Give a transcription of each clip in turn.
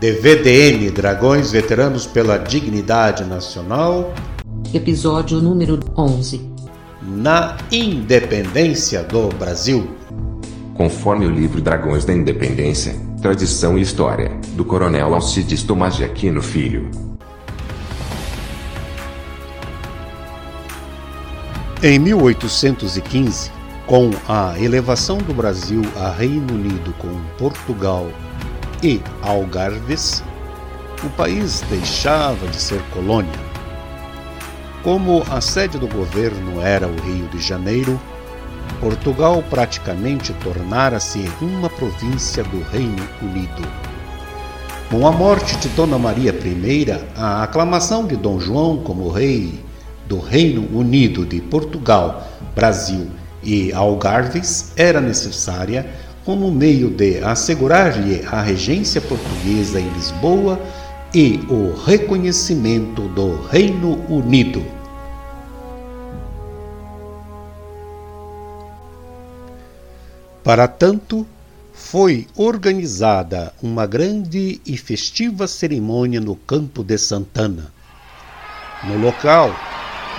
de VDN Dragões Veteranos pela Dignidade Nacional. Episódio número 11. Na Independência do Brasil. Conforme o livro Dragões da Independência, Tradição e História, do Coronel Alcides Tomás de Aquino Filho. Em 1815, com a elevação do Brasil a Reino Unido com Portugal e Algarves, o país deixava de ser colônia. Como a sede do governo era o Rio de Janeiro, Portugal praticamente tornara-se uma província do Reino Unido. Com a morte de Dona Maria I, a aclamação de Dom João como rei do Reino Unido de Portugal, Brasil e Algarves era necessária como meio de assegurar-lhe a regência portuguesa em Lisboa e o reconhecimento do Reino Unido. Para tanto, foi organizada uma grande e festiva cerimônia no campo de Santana. No local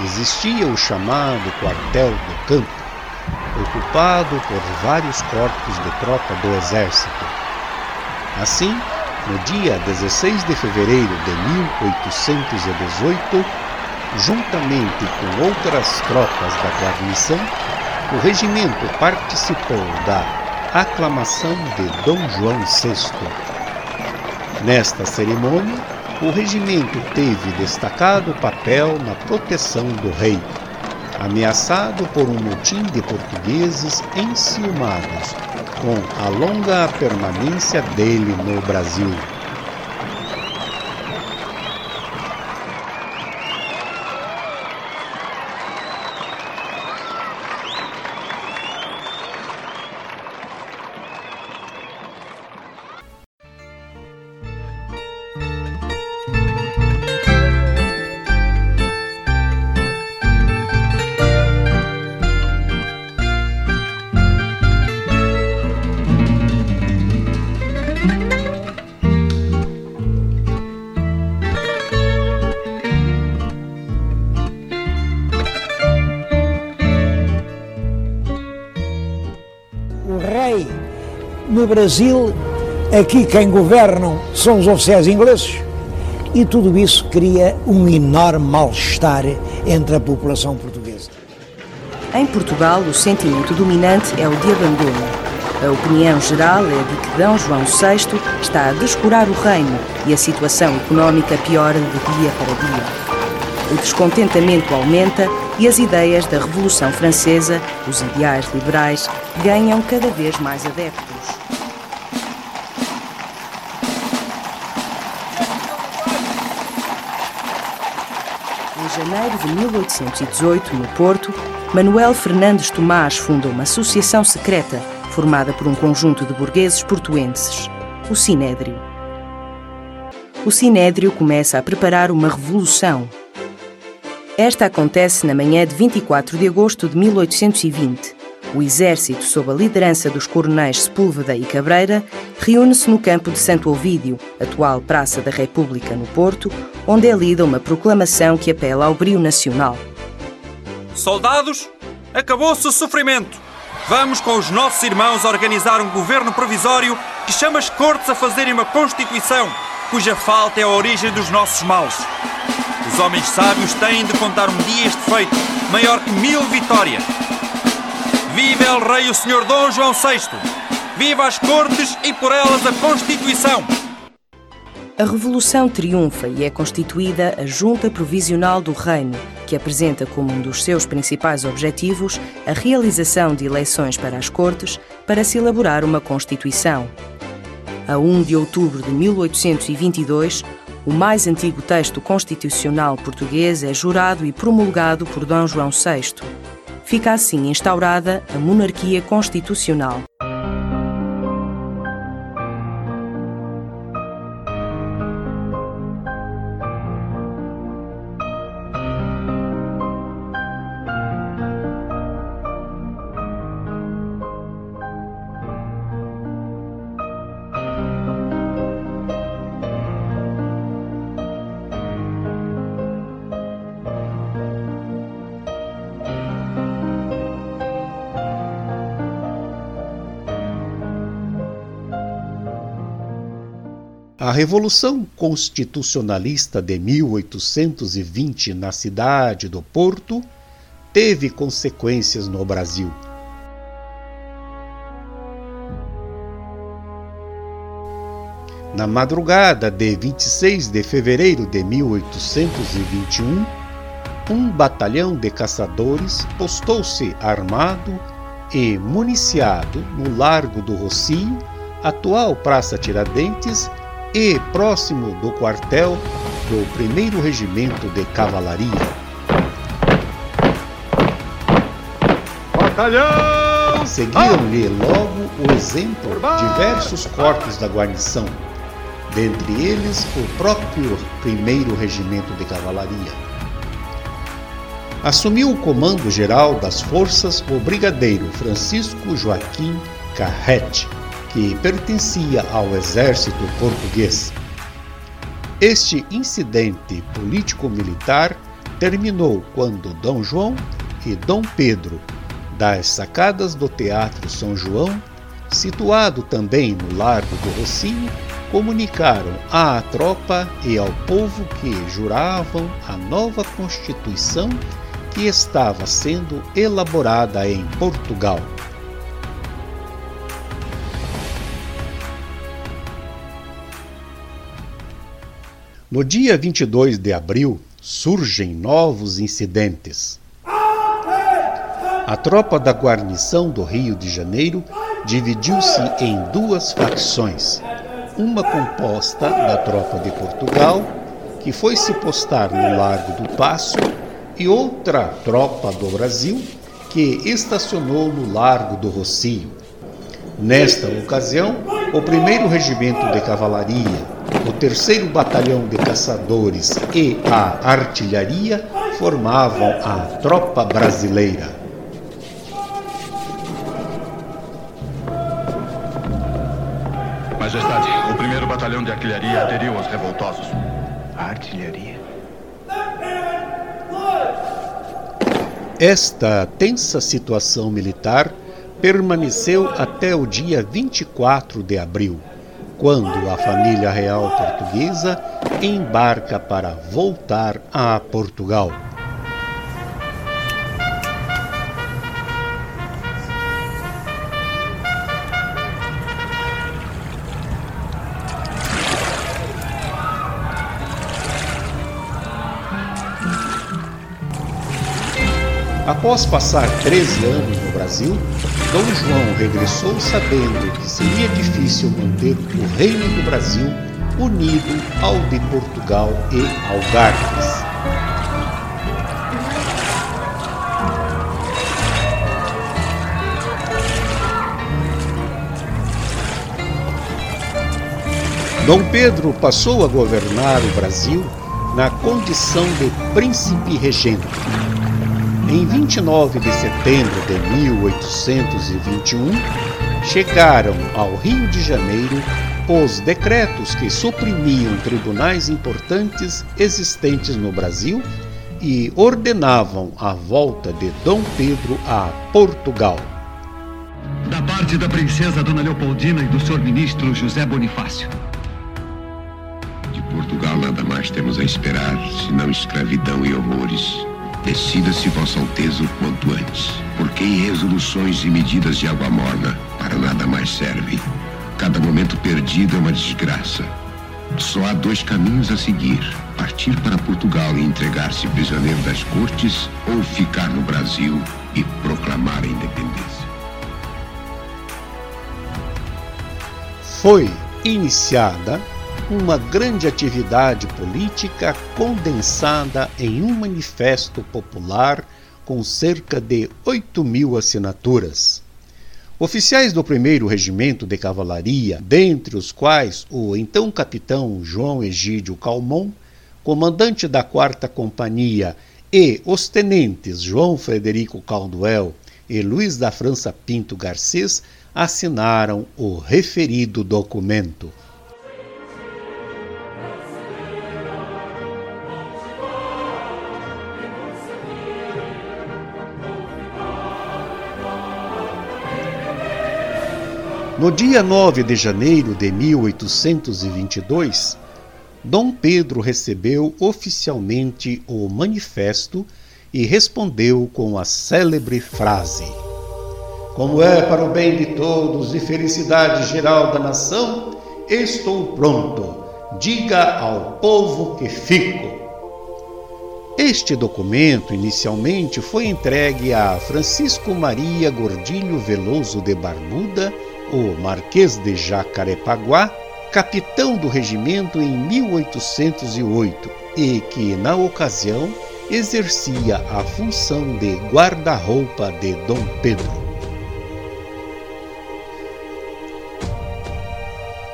existia o chamado quartel do campo, ocupado por vários corpos de tropa do exército. Assim, no dia 16 de fevereiro de 1818, juntamente com outras tropas da guarnição, o regimento participou da aclamação de Dom João VI. Nesta cerimônia, o regimento teve destacado papel na proteção do rei ameaçado por um motim de portugueses enciumados com a longa permanência dele no Brasil. No Brasil, aqui quem governam são os oficiais ingleses e tudo isso cria um enorme mal-estar entre a população portuguesa. Em Portugal, o sentimento dominante é o de abandono. A opinião geral é de que D. João VI está a descurar o reino e a situação económica piora de dia para dia. O descontentamento aumenta e as ideias da Revolução Francesa, os ideais liberais, ganham cada vez mais adeptos. Janeiro de 1818, no Porto, Manuel Fernandes Tomás funda uma associação secreta formada por um conjunto de burgueses portuenses, o Sinédrio. O Sinédrio começa a preparar uma revolução. Esta acontece na manhã de 24 de agosto de 1820 o exército, sob a liderança dos coronéis Sepúlveda e Cabreira, reúne-se no campo de Santo Ovídio, atual Praça da República, no Porto, onde é lida uma proclamação que apela ao brio nacional. Soldados, acabou-se o sofrimento. Vamos com os nossos irmãos organizar um governo provisório que chama as cortes a fazerem uma Constituição, cuja falta é a origem dos nossos males. Os homens sábios têm de contar um dia este feito, maior que mil vitórias. Viva el Rei o Senhor Dom João VI! Viva as Cortes e por elas a Constituição! A Revolução triunfa e é constituída a Junta Provisional do Reino, que apresenta como um dos seus principais objetivos a realização de eleições para as Cortes para se elaborar uma Constituição. A 1 de outubro de 1822, o mais antigo texto constitucional português é jurado e promulgado por Dom João VI fica assim instaurada a monarquia constitucional. Revolução Constitucionalista de 1820 na cidade do Porto teve consequências no Brasil. Na madrugada de 26 de fevereiro de 1821, um batalhão de caçadores postou-se armado e municiado no Largo do Rocio, atual Praça Tiradentes, e próximo do quartel do 1 Regimento de Cavalaria. Batalhão! Seguiram-lhe logo o exemplo diversos corpos da guarnição, dentre eles o próprio 1 Regimento de Cavalaria. Assumiu o comando geral das forças o brigadeiro Francisco Joaquim Carrete, que pertencia ao exército português. Este incidente político-militar terminou quando Dom João e Dom Pedro, das sacadas do Teatro São João, situado também no Largo do Rocinho, comunicaram à tropa e ao povo que juravam a nova Constituição que estava sendo elaborada em Portugal. No dia 22 de abril, surgem novos incidentes. A tropa da guarnição do Rio de Janeiro dividiu-se em duas facções. Uma composta da tropa de Portugal, que foi se postar no Largo do Passo, e outra tropa do Brasil, que estacionou no Largo do Rocio. Nesta ocasião, o primeiro regimento de cavalaria, o terceiro batalhão de caçadores e a artilharia formavam a tropa brasileira. Majestade, o primeiro batalhão de artilharia aderiu aos revoltosos. A artilharia? Esta tensa situação militar permaneceu até o dia 24 de abril quando a família real portuguesa embarca para voltar a Portugal. Após passar 13 anos no Brasil, Dom João regressou sabendo que seria difícil manter o reino do Brasil unido ao de Portugal e Algarves. Dom Pedro passou a governar o Brasil na condição de príncipe regente em 29 de setembro de 1821, chegaram ao Rio de Janeiro os decretos que suprimiam tribunais importantes existentes no Brasil e ordenavam a volta de Dom Pedro a Portugal. Da parte da princesa Dona Leopoldina e do senhor ministro José Bonifácio. De Portugal nada mais temos a esperar, senão escravidão e horrores. Decida-se, Vossa Alteza, o quanto antes, porque em resoluções e medidas de água morna para nada mais serve. Cada momento perdido é uma desgraça. Só há dois caminhos a seguir: partir para Portugal e entregar-se prisioneiro das cortes, ou ficar no Brasil e proclamar a independência. Foi iniciada uma grande atividade política condensada em um manifesto popular com cerca de 8 mil assinaturas. Oficiais do 1 Regimento de Cavalaria, dentre os quais o então capitão João Egídio Calmon, comandante da 4 Companhia, e os tenentes João Frederico Calduel e Luiz da França Pinto Garcês, assinaram o referido documento. No dia 9 de janeiro de 1822, Dom Pedro recebeu oficialmente o manifesto e respondeu com a célebre frase: Como é para o bem de todos e felicidade geral da nação, estou pronto. Diga ao povo que fico. Este documento inicialmente foi entregue a Francisco Maria Gordilho Veloso de Barbuda o Marquês de Jacarepaguá, capitão do regimento em 1808 e que, na ocasião, exercia a função de guarda-roupa de Dom Pedro.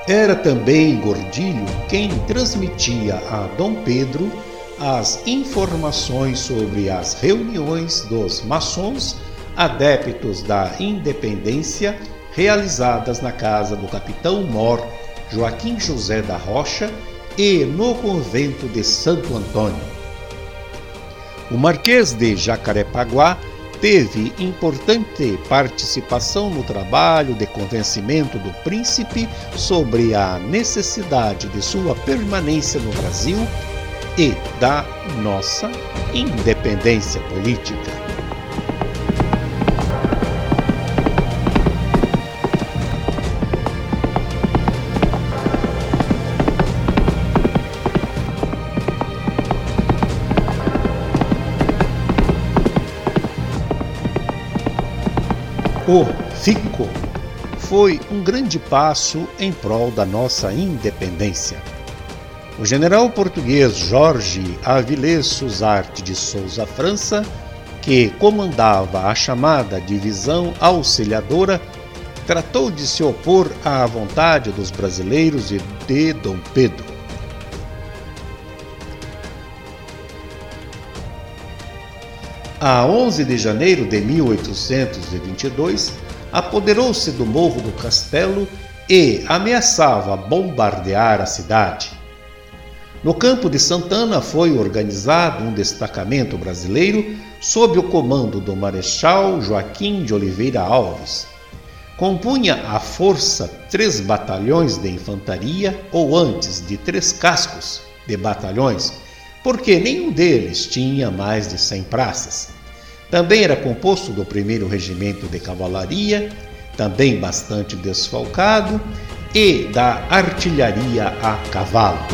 Era também Gordilho quem transmitia a Dom Pedro as informações sobre as reuniões dos maçons adeptos da independência realizadas na casa do capitão Mor Joaquim José da Rocha e no convento de Santo Antônio. O Marquês de Jacarepaguá teve importante participação no trabalho de convencimento do príncipe sobre a necessidade de sua permanência no Brasil e da nossa independência política. O FICO foi um grande passo em prol da nossa independência. O general português Jorge Avilés Suzarte de Souza França, que comandava a chamada Divisão Auxiliadora, tratou de se opor à vontade dos brasileiros e de Dom Pedro. A 11 de janeiro de 1822, apoderou-se do Morro do Castelo e ameaçava bombardear a cidade. No campo de Santana foi organizado um destacamento brasileiro sob o comando do Marechal Joaquim de Oliveira Alves. Compunha a força três batalhões de infantaria, ou antes, de três cascos de batalhões, porque nenhum deles tinha mais de cem praças. Também era composto do primeiro regimento de cavalaria, também bastante desfalcado, e da artilharia a cavalo.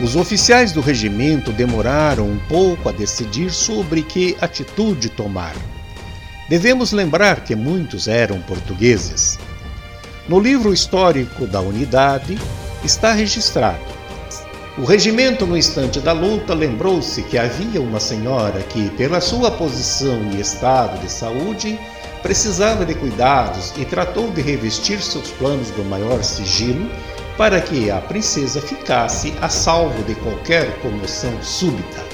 Os oficiais do regimento demoraram um pouco a decidir sobre que atitude tomar. Devemos lembrar que muitos eram portugueses. No livro histórico da unidade, está registrado. O regimento, no instante da luta, lembrou-se que havia uma senhora que, pela sua posição e estado de saúde, precisava de cuidados e tratou de revestir seus planos do maior sigilo para que a princesa ficasse a salvo de qualquer comoção súbita.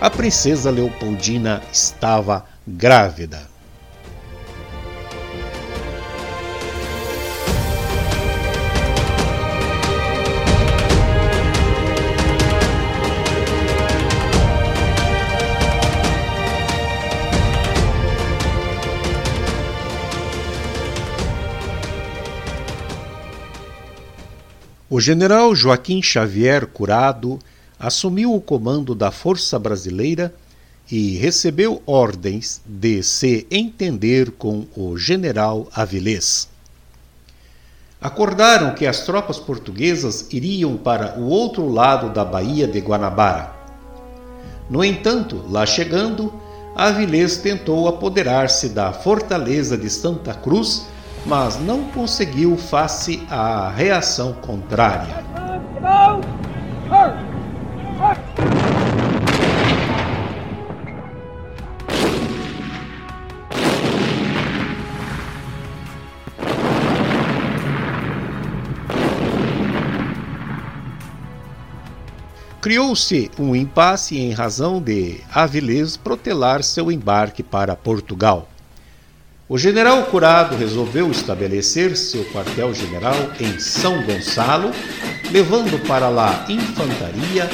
A princesa Leopoldina estava grávida. O general Joaquim Xavier Curado assumiu o comando da Força Brasileira e recebeu ordens de se entender com o general Avilés. Acordaram que as tropas portuguesas iriam para o outro lado da Baía de Guanabara. No entanto, lá chegando, Avilés tentou apoderar-se da fortaleza de Santa Cruz mas não conseguiu face à reação contrária. Criou-se um impasse em razão de Avilés protelar seu embarque para Portugal. O general Curado resolveu estabelecer seu quartel-general em São Gonçalo, levando para lá infantaria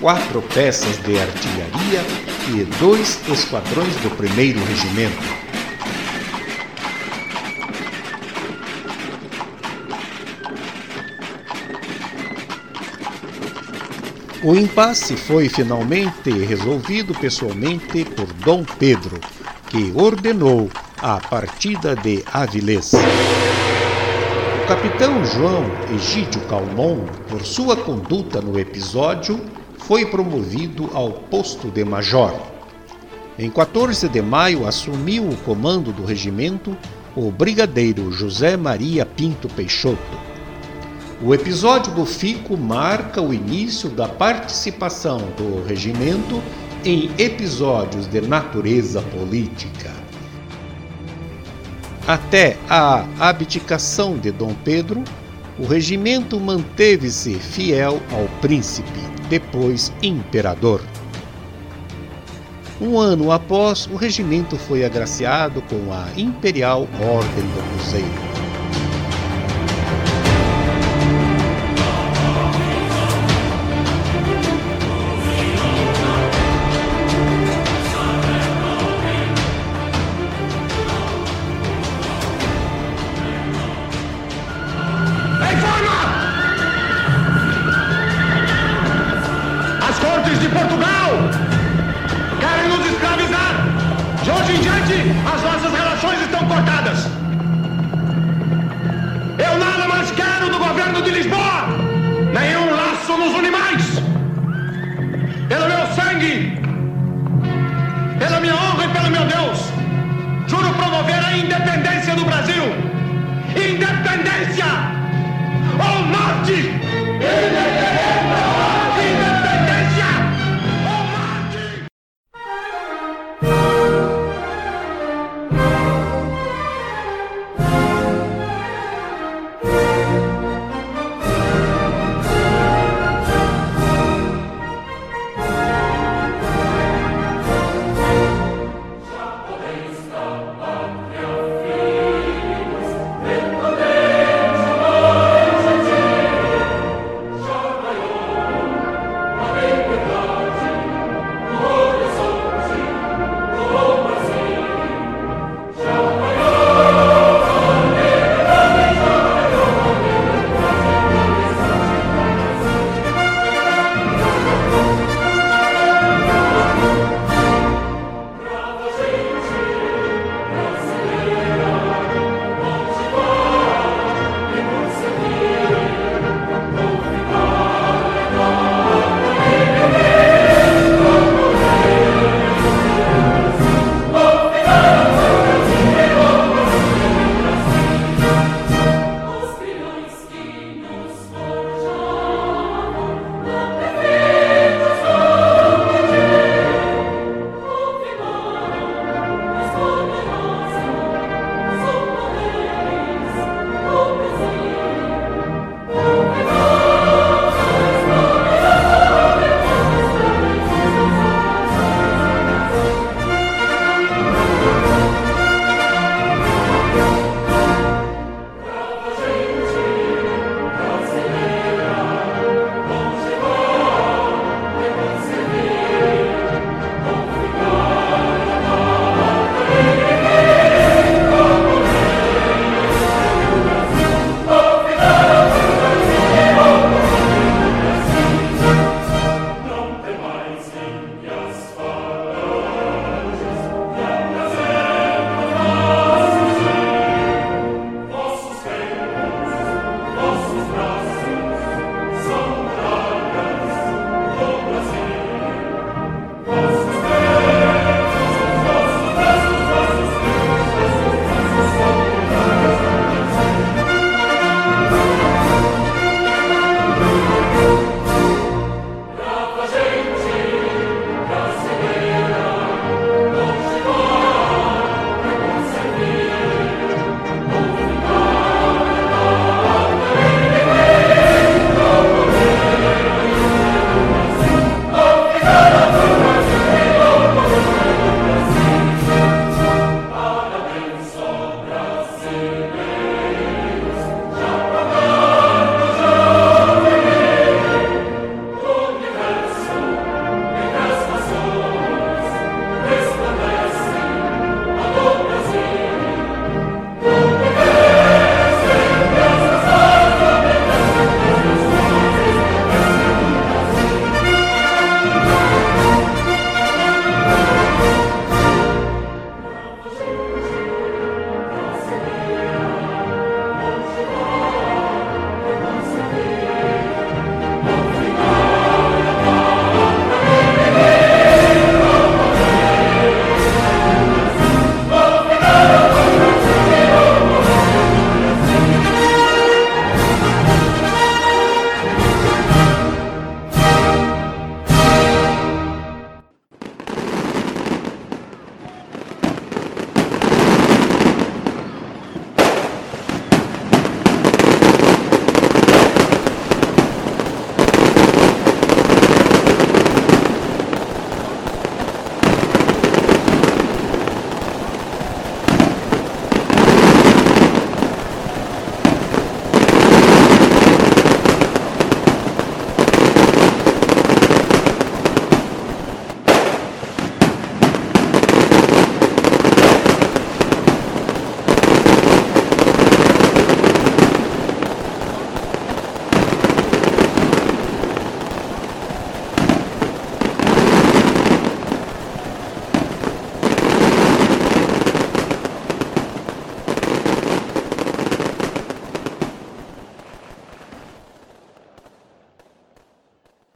quatro peças de artilharia e dois esquadrões do primeiro regimento. O impasse foi finalmente resolvido pessoalmente por Dom Pedro, que ordenou a partida de Avilés. O capitão João Egídio Calmon, por sua conduta no episódio, foi promovido ao posto de major. Em 14 de maio assumiu o comando do regimento o brigadeiro José Maria Pinto Peixoto. O episódio do Fico marca o início da participação do regimento em episódios de natureza política. Até a abdicação de Dom Pedro, o regimento manteve-se fiel ao príncipe, depois imperador. Um ano após, o regimento foi agraciado com a Imperial Ordem do Cruzeiro.